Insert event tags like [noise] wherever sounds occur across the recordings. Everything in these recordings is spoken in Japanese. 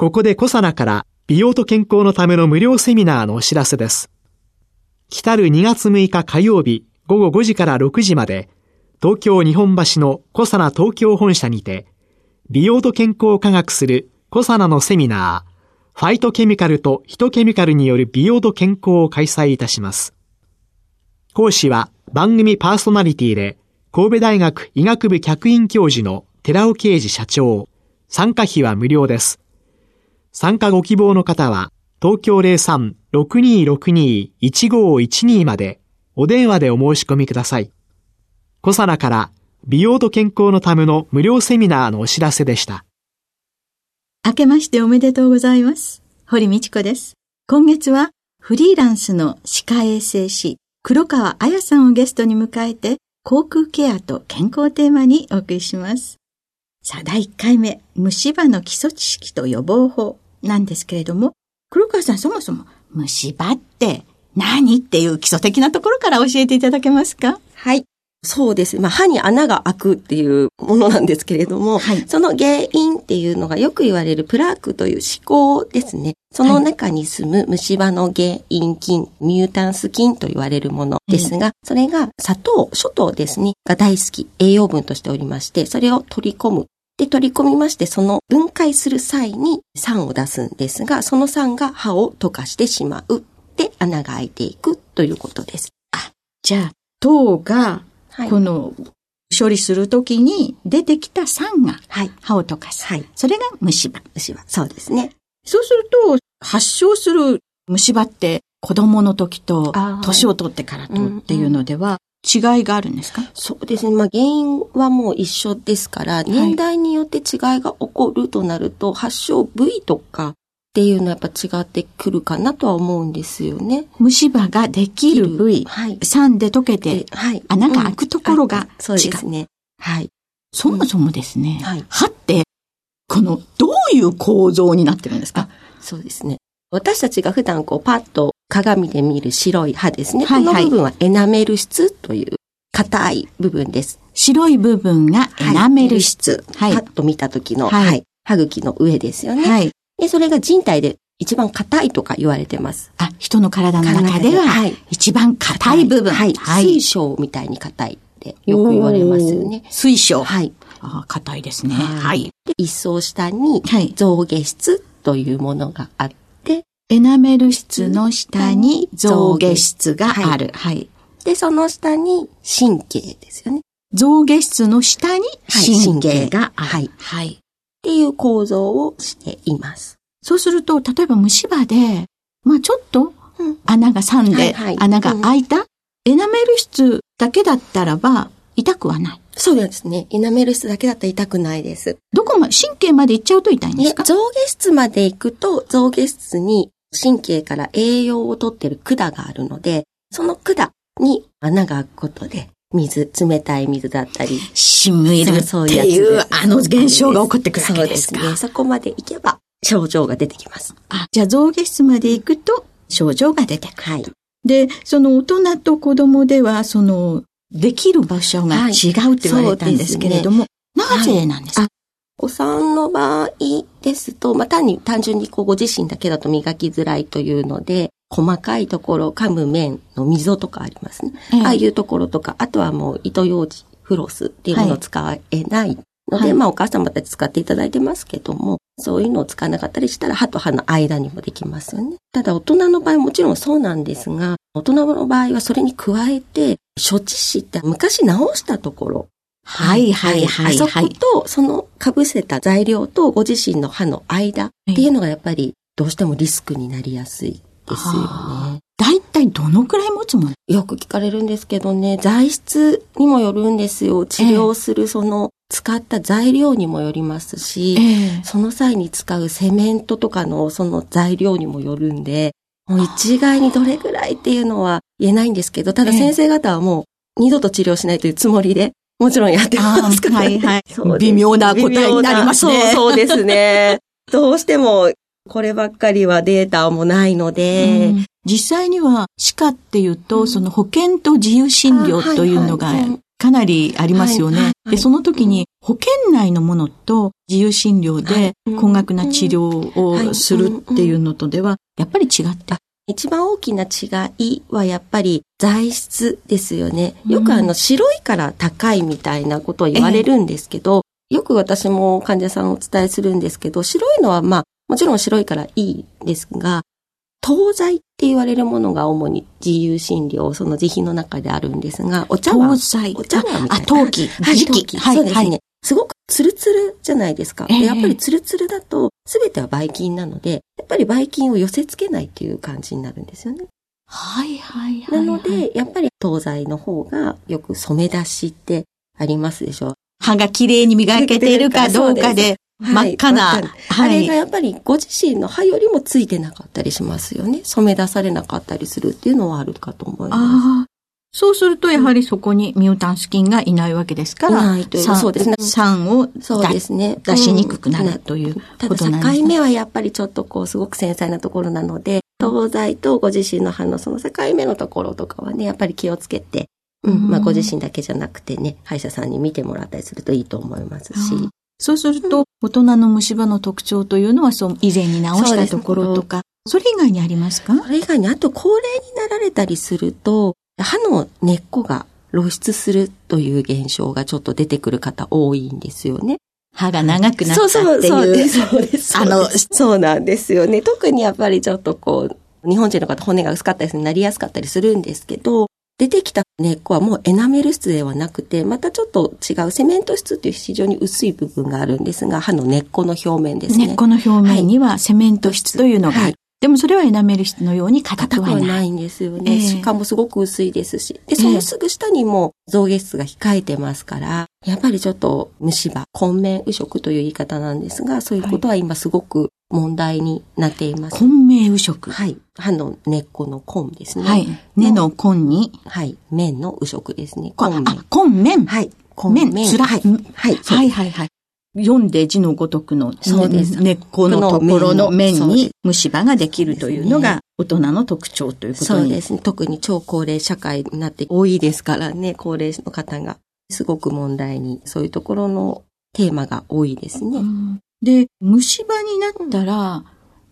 ここでコサナから美容と健康のための無料セミナーのお知らせです来たる2月6日火曜日午後5時から6時まで東京日本橋のコサナ東京本社にて美容と健康を科学するコサナのセミナーファイトケミカルとヒトケミカルによる美容と健康を開催いたします。講師は番組パーソナリティで神戸大学医学部客員教授の寺尾啓二社長。参加費は無料です。参加ご希望の方は東京03-6262-1512までお電話でお申し込みください。小サナから美容と健康のための無料セミナーのお知らせでした。明けましておめでとうございます。堀道子です。今月はフリーランスの歯科衛生士黒川彩さんをゲストに迎えて、口腔ケアと健康テーマにお送りします。さあ、第1回目、虫歯の基礎知識と予防法なんですけれども、黒川さん、そもそも虫歯って何っていう基礎的なところから教えていただけますか？はい。そうです。まあ、歯に穴が開くっていうものなんですけれども、はい、その原因っていうのがよく言われるプラークという思考ですね。その中に住む虫歯の原因菌、ミュータンス菌と言われるものですが、それが砂糖、諸糖ですね、が大好き、栄養分としておりまして、それを取り込む。で、取り込みまして、その分解する際に酸を出すんですが、その酸が歯を溶かしてしまう。で、穴が開いていくということです。あ、じゃあ、糖がこの処理するときに出てきた酸が歯を溶かす。はい、それが虫歯。虫歯。そうですね。そうすると、発症する虫歯って子供の時と年を取ってからとっていうのでは、違いがあるんですか、そうですね。まあ原因はもう一緒ですから、年代によって違いが起こるとなると、発症部位とかっていうのはやっぱ違ってくるかなとは思うんですよね。虫歯ができる部位、はい、酸で溶けて、はい、穴が開くところが違う。うん、そうですね。はい。そもそもですね、うんはい、歯って、この、どういう構造になってるんですか？そうですね。私たちが普段こうパッと鏡で見る白い歯ですね。はいはい、この部分はエナメル質という硬い部分です。白い部分がエナメル質。はい、パッと見た時の、はい、歯茎の上ですよね。はい。で、それが人体で一番硬いとか言われてます。あ、人の体の中では、はい、一番硬い部分。はい。はい、水晶みたいに硬いってよく言われますよね。水晶。はい。あ硬いですね。はい。で、一層下に、象牙質というものがあって、エナメル質の下に象牙質がある。はい。で、その下に神経ですよね。象牙質の下に神経がある。はい。はい。っていう構造をしています。そうすると、例えば虫歯で、まあちょっと穴が3で、穴が開いた、エナメル質だけだったらば痛くはない。そうですね。エナメル質だけだったら痛くないです。どこまで、神経まで行っちゃうと痛いんですか？象牙質まで行くと、象牙質に神経から栄養を取ってる管があるので、その管に穴が開くことで、水、冷たい水だったり。しみるっていう、あの現象が起こってくるわけですかそうですね。そこまで行けば症状が出てきます。あ、じゃあ象牙質まで行くと症状が出てくる。はい。で、その大人と子供では、その、できる場所が違うって言われたんですけれども、はいね、なぜなんですか、はい、お産の場合ですと、まあ、単に単純にこうご自身だけだと磨きづらいというので、細かいところ、噛む面の溝とかありますね。ええ、ああいうところとか、あとはもう糸用紙、フロスっていうものを使えないので、はい、まあお母様たち使っていただいてますけども、そういうのを使わなかったりしたら歯と歯の間にもできますよね。ただ大人の場合もちろんそうなんですが、大人の場合はそれに加えて、処置師って昔直したところ、はいはいはい、はい。あそこと、その被せた材料とご自身の歯の間っていうのがやっぱりどうしてもリスクになりやすいですよね。だいたいどのくらい持つもの？よく聞かれるんですけどね、材質にもよるんですよ。治療するその使った材料にもよりますし、えー、その際に使うセメントとかのその材料にもよるんで、もう一概にどれぐらいっていうのは言えないんですけど、ただ先生方はもう二度と治療しないというつもりで、もちろんやってますから、ね、はいはい。[laughs] 微妙な答えになりますね。そう、そうですね。[laughs] どうしても、こればっかりはデータもないので、実際には歯科っていうと、うん、その保険と自由診療というのがかなりありますよね。はいはい、で、その時に保険内のものと自由診療で高額な治療をするっていうのとでは、やっぱり違って。一番大きな違いはやっぱり材質ですよね。よくあの白いから高いみたいなことを言われるんですけど、えー、よく私も患者さんをお伝えするんですけど、白いのはまあもちろん白いからいいですが、東西って言われるものが主に自由診療、その自費の中であるんですが、お茶碗。東西。お茶碗みたいな。あ、陶器。はい、陶器。はい、そうですね。すごくツルツルじゃないですか。えー、やっぱりツルツルだと、すべてはばい菌なので、やっぱりばい菌を寄せ付けないっていう感じになるんですよね。はいはいはい、なので、やっぱり東西の方がよく染め出しってありますでしょ。歯が綺麗に磨けているか [laughs] どうかで、真っ赤な、はい、あれがやっぱりご自身の歯よりもついてなかったりしますよね。染め出されなかったりするっていうのはあるかと思います。そうすると、やはりそこにミュータンス菌がいないわけですから、いないという、そうですね。酸をそうですね。出しにくくなるということなんですね。ただ境目はやっぱりちょっとこう、すごく繊細なところなので、東西とご自身の歯のその境目のところとかはね、やっぱり気をつけて、うん、まあご自身だけじゃなくてね、歯医者さんに見てもらったりするといいと思いますし。そうすると、大人の虫歯の特徴というのは、そう、以前に直したところとか、それ以外にありますか？それ以外に、あと高齢になられたりすると、歯の根っこが露出するという現象がちょっと出てくる方多いんですよね。歯が長くなったっていう。そうそう、そうです、[laughs] そうです。あの、そうなんですよね。特にやっぱりちょっとこう、日本人の方骨が薄かったりするなりやすかったりするんですけど、出てきた根っこはもうエナメル質ではなくて、またちょっと違うセメント質っていう非常に薄い部分があるんですが、歯の根っこの表面ですね。根っこの表面にはセメント質というのが、はい、でもそれはエナメル質のように硬くはない。ないんですよね。えー、しかもすごく薄いですし。で、そのすぐ下にも象牙質が控えてますから、やっぱりちょっと虫歯、根面右食という言い方なんですが、そういうことは今すごく問題になっています。根面右食はい。歯の根っこの根ですね。はい。根の根に。はい。面の右食ですね。根面。根面はい。根面。つらい。はい。はいはいはい。読んで字のごとくの、そうです。根っこのところの面に虫歯ができるというのが大人の特徴ということそうですね。特に超高齢社会になって多いですからね、高齢の方が。すごく問題に、そういうところのテーマが多いですね。で、虫歯になったら、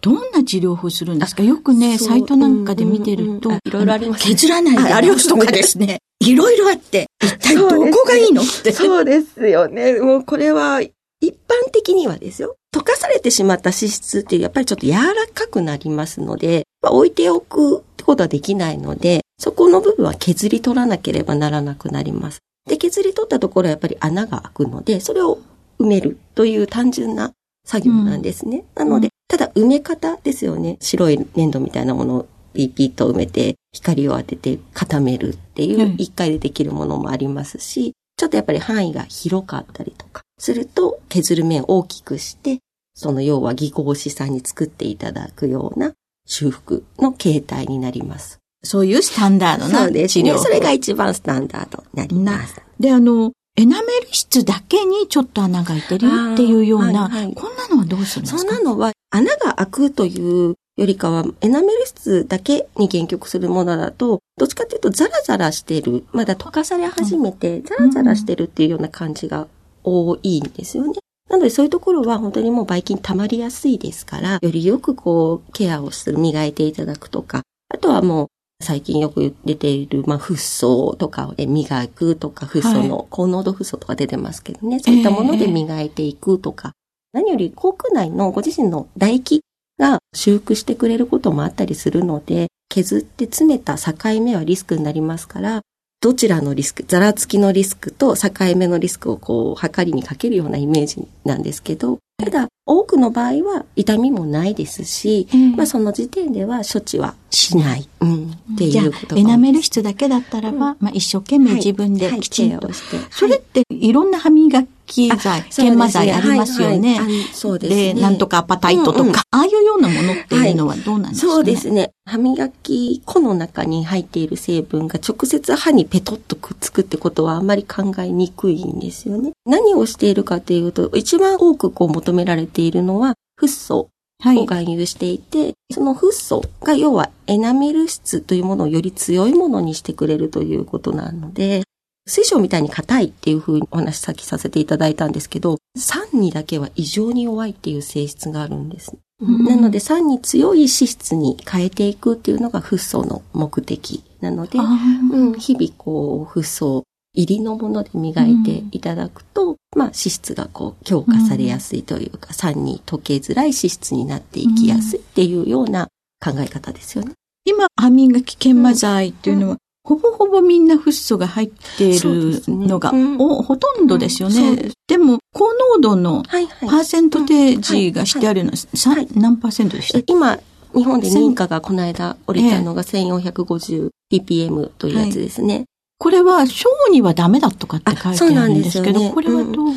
どんな治療法するんですか？よくね、サイトなんかで見てると、いろいろあります、削らないでありますとかですね。いろいろあって、一体どこがいいの？って。そうですよね。もうこれは一般的にはですよ。溶かされてしまった脂質ってやっぱりちょっと柔らかくなりますので、まあ、置いておくってことはできないので、そこの部分は削り取らなければならなくなります。で、削り取ったところはやっぱり穴が開くので、それを埋めるという単純な作業なんですね。うん、なので、ただ埋め方ですよね。白い粘土みたいなものをピーピーと埋めて、光を当てて固めるっていう一回でできるものもありますし、ちょっとやっぱり範囲が広かったりとかすると、削る面を大きくして、その要は技工士さんに作っていただくような修復の形態になります。そういうスタンダードな治療。そうですね。それが一番スタンダードになります。で、あの、エナメル質だけにちょっと穴が開いてるっていうような、はいはい、こんなのはどうするんですか？そんなのは穴が開くというよりかは、エナメル質だけに限局するものだと、どっちかっていうとザラザラしてる、まだ溶かされ始めて、ザラザラしてるっていうような感じが多いんですよね。なのでそういうところは本当にもうばい菌溜まりやすいですから、よりよくこうケアをする、磨いていただくとか、あとはもう最近よく出ている、まあ、フッ素とかで磨くとか、フッ素の高濃度フッ素とか出てますけどね、そういったもので磨いていくとか、何より口腔内のご自身の唾液が修復してくれることもあったりするので、削って詰めた境目はリスクになりますから、どちらのリスク、ざらつきのリスクと境目のリスクをこう、測りにかけるようなイメージなんですけど、ただ、多くの場合は痛みもないですし、まあその時点では処置はしない。うん、っていうことエナメル質だけだったらば、まあ一生懸命自分できちんと。してそれっていろんな歯磨き剤、研磨剤ありますよね。そうですね。で、なんとかアパタイトとか、ああいうようなものっていうのはどうなんですか、そうですね。歯磨き粉の中に入っている成分が直接歯にペトッとくっつくってことはあんまり考えにくいんですよね。何をしているかというと、一番多くこう求められているのは、フッ素を含有していて、はい、そのフッ素が要はエナメル質というものをより強いものにしてくれるということなので、水晶みたいに硬いっていうふうにお話さっきさせていただいたんですけど、酸にだけは異常に弱いっていう性質があるんです。うん、なので酸に強い脂質に変えていくっていうのがフッ素の目的なので、うん、日々こうフッ素入りのもので磨いていただくと、うん、まあ脂質がこう強化されやすいというか、うん、酸に溶けづらい脂質になっていきやすいっていうような考え方ですよね。今、歯磨き研磨剤っていうのは、ほぼほぼみんなフッ素が入っているのが、ねうん、ほとんどですよね。ででも、高濃度のパーセントテージがしてあるのは、はい、何パーセントでした今、日本で認可がこの間降りたのが 1450ppm というやつですね。これは、小にはダメだとかって書いてあるんですけど、ね、これはどう、うん、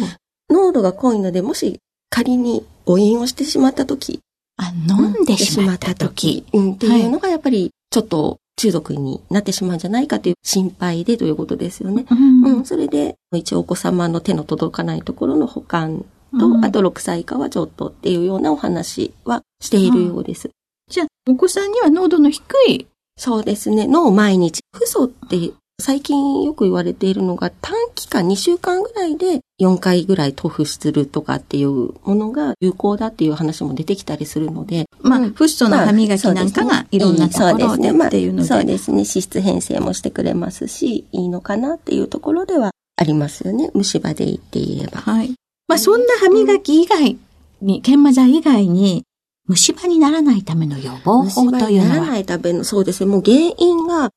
濃度が濃いので、もし仮に誤飲をしてしまったとき、あ、飲んでしまったとき、うん、っていうのがやっぱりちょっと中毒になってしまうんじゃないかという心配でということですよね。うん、うん、それで、一応お子様の手の届かないところの保管と、うん、あと6歳以下はちょっとっていうようなお話はしているようです。じゃあ、お子さんには濃度の低い？そうですね。の毎日。フソって最近よく言われているのが短期間2週間ぐらいで4回ぐらい塗布するとかっていうものが有効だっていう話も出てきたりするので。まあ、フッ素の歯磨きなんかがいろんなところでっていうので。そうですね。脂質変性もしてくれますし、いいのかなっていうところではありますよね。虫歯で言っていれば。はい。まあ、そんな歯磨き以外に、研磨剤以外に、虫歯にならないための予防法というのは虫歯にならないための、そうですね。もう原因が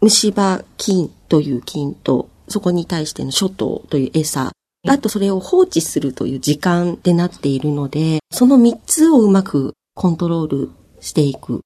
虫歯菌という菌と、そこに対しての諸島という餌、あとそれを放置するという時間でなっているので、その3つをうまくコントロールしていく。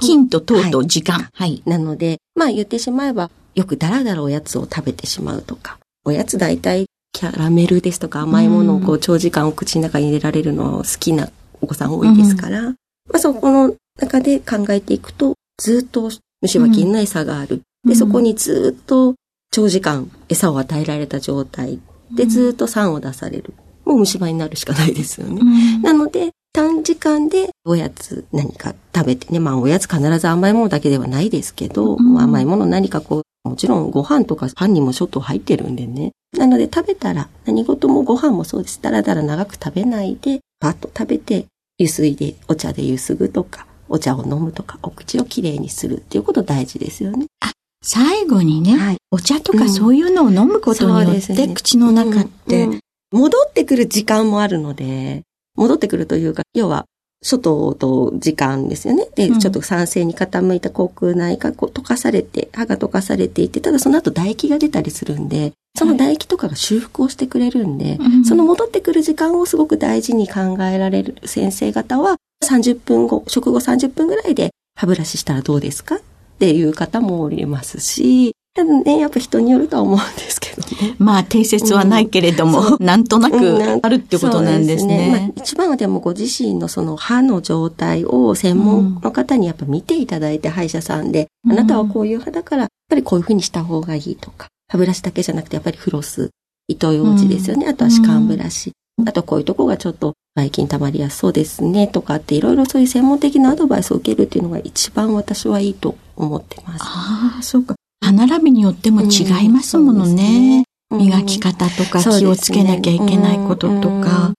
菌と糖と時間。はい。なので、まあ言ってしまえば、よくダラダラおやつを食べてしまうとか、おやつ大体キャラメルですとか甘いものをこう長時間お口の中に入れられるの好きなお子さん多いですから、うん、まあそこの中で考えていくと、ずっと虫歯菌の餌がある。で、そこにずっと長時間餌を与えられた状態でずっと酸を出される。もう虫歯になるしかないですよね。なので、短時間でおやつ何か食べてね、まあおやつ必ず甘いものだけではないですけど、甘いもの何かこう、もちろんご飯とかパンにもちょっと入ってるんでね。なので食べたら何事もご飯もそうです。だらだら長く食べないで、パッと食べて、ゆすいで、お茶でゆすぐとか、お茶を飲むとか、お口をきれいにするっていうこと大事ですよね。あ、最後にね、はい、お茶とかそういうのを飲むことによって、口の中って、戻ってくる時間もあるので、戻ってくるというか、要は、外と時間ですよね。で、ちょっと酸性に傾いた口腔内がこう溶かされて、歯が溶かされていて、ただその後唾液が出たりするんで、その唾液とかが修復をしてくれるんで、はい、その戻ってくる時間をすごく大事に考えられる先生方は、30分後、食後30分ぐらいで歯ブラシしたらどうですかっていう方もおりますし、ただね、やっぱ人によるとは思うんですけどね。まあ、定説はないけれども、うん、なんとなくあるってことなんですね。すねまあ、一番はでもご自身のその歯の状態を専門の方にやっぱ見ていただいて、歯医者さんで、あなたはこういう歯だから、やっぱりこういうふうにした方がいいとか、歯ブラシだけじゃなくてやっぱりフロス、糸ようじですよね。あとは歯間ブラシ。あとこういうとこがちょっとばい菌溜まりやすそうですねとかっていろいろそういう専門的なアドバイスを受けるっていうのが一番私はいいと思ってます。ああ、そうか。歯並びによっても違いますものね。うん、ね磨き方とか気をつけなきゃいけないこととか。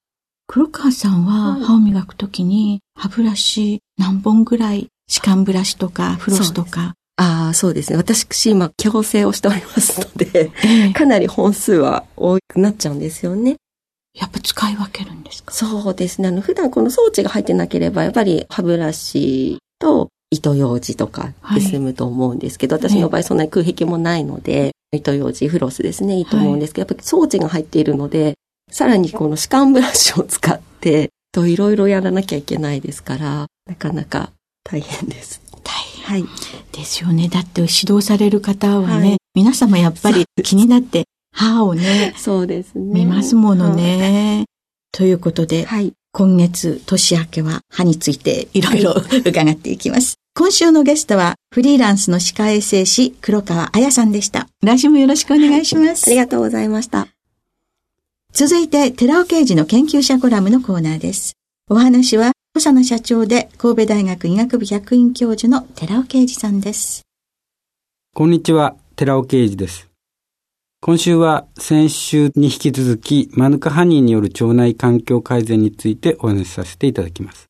黒川さんは歯を磨くときに歯ブラシ何本ぐらい歯間ブラシとかフロスとかああ、そうですね。私、今、矯正をしておりますので、えかなり本数は多くなっちゃうんですよね。やっぱ使い分けるんですか？そうですね。あの、普段この装置が入ってなければ、やっぱり歯ブラシと糸ようじとかで済むと思うんですけど、はい、私の場合そんなに空壁もないので、糸ようじ、フロスですね、いいと思うんですけど、はい、やっぱり装置が入っているので、さらにこの歯間ブラシを使ってて、といろいろやらなきゃいけないですから、なかなか大変です。大変。はい。ですよね。だって指導される方はね、はい、皆様やっぱり気になって歯をね、そうですね。見ますものね。はい、ということで、はい、今月年明けは歯についていろいろ伺っていきます。今週のゲストはフリーランスの歯科衛生士黒川彩さんでした。来週もよろしくお願いします。ありがとうございました。続いて、寺尾刑事の研究者コラムのコーナーです。お話は、小佐野社長で神戸大学医学部客員教授の寺尾啓二さんです。こんにちは、寺尾啓二です。今週は先週に引き続き、マヌカハニーによる腸内環境改善についてお話しさせていただきます。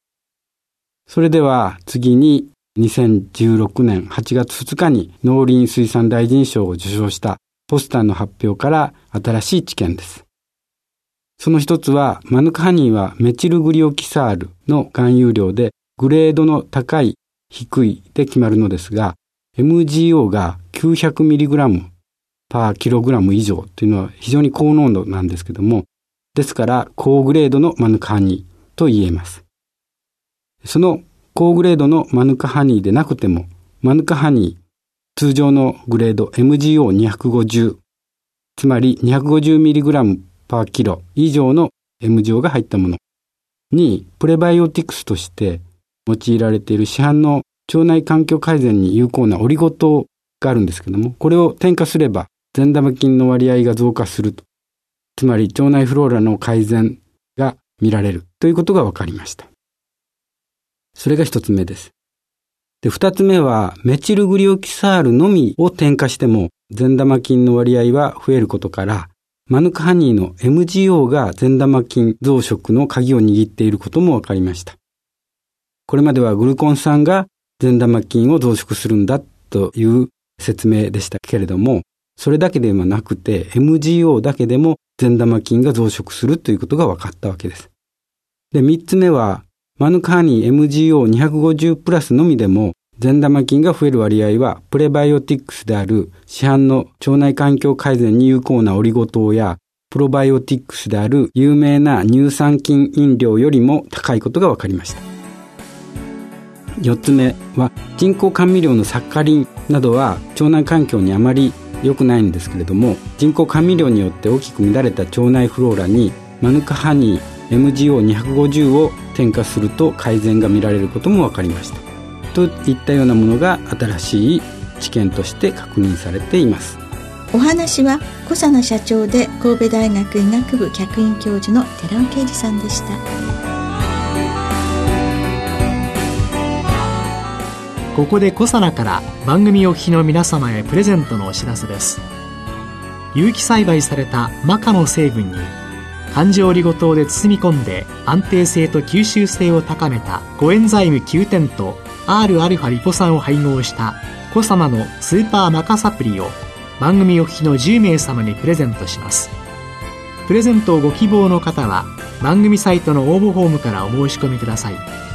それでは次に2016年8月2日に農林水産大臣賞を受賞したポスターの発表から新しい知見です。その一つは、マヌカハニーはメチルグリオキサールの含有量でグレードの高い、低いで決まるのですが、MGO が 900mg パーキログラム以上というのは非常に高濃度なんですけども、ですから高グレードのマヌカハニーと言えます。その高グレードのマヌカハニーでなくても、マヌカハニー、通常のグレード MGO250、つまり 250mg パーキロ以上の M 錠が入ったものに、プレバイオティクスとして用いられている市販の腸内環境改善に有効なオリゴ糖があるんですけども、これを添加すれば善玉菌の割合が増加すると。つまり腸内フローラの改善が見られるということが分かりました。それが一つ目です。で、二つ目はメチルグリオキサールのみを添加しても善玉菌の割合は増えることから、マヌカハニーの MGO が善玉菌増殖の鍵を握っていることも分かりました。これまではグルコン酸が善玉菌を増殖するんだという説明でしたけれども、それだけではなくて MGO だけでも善玉菌が増殖するということが分かったわけです。で、三つ目は、マヌカハニー MGO250 プラスのみでも善玉菌が増える割合は、プレバイオティックスである市販の腸内環境改善に有効なオリゴ糖や、プロバイオティックスである有名な乳酸菌飲料よりも高いことが分かりました。四つ目は、人工甘味料のサッカリンなどは腸内環境にあまり良くないんですけれども、人工甘味料によって大きく乱れた腸内フローラに、マヌカハニー MGO250 を添加すると改善が見られることも分かりました。といったようなものが新しい知見として確認されていますお話は小佐奈社長で神戸大学医学部客員教授の寺尾啓二さんでしたここで小佐奈から番組お聞きの皆様へプレゼントのお知らせです。有機栽培されたマカの成分に環状リゴ糖で包み込んで安定性と吸収性を高めたコエンザイム9点と Rα リポ酸を配合したコサナのスーパーマカサプリを番組お聞きの10名様にプレゼントします。プレゼントをご希望の方は番組サイトの応募フォームからお申し込みください。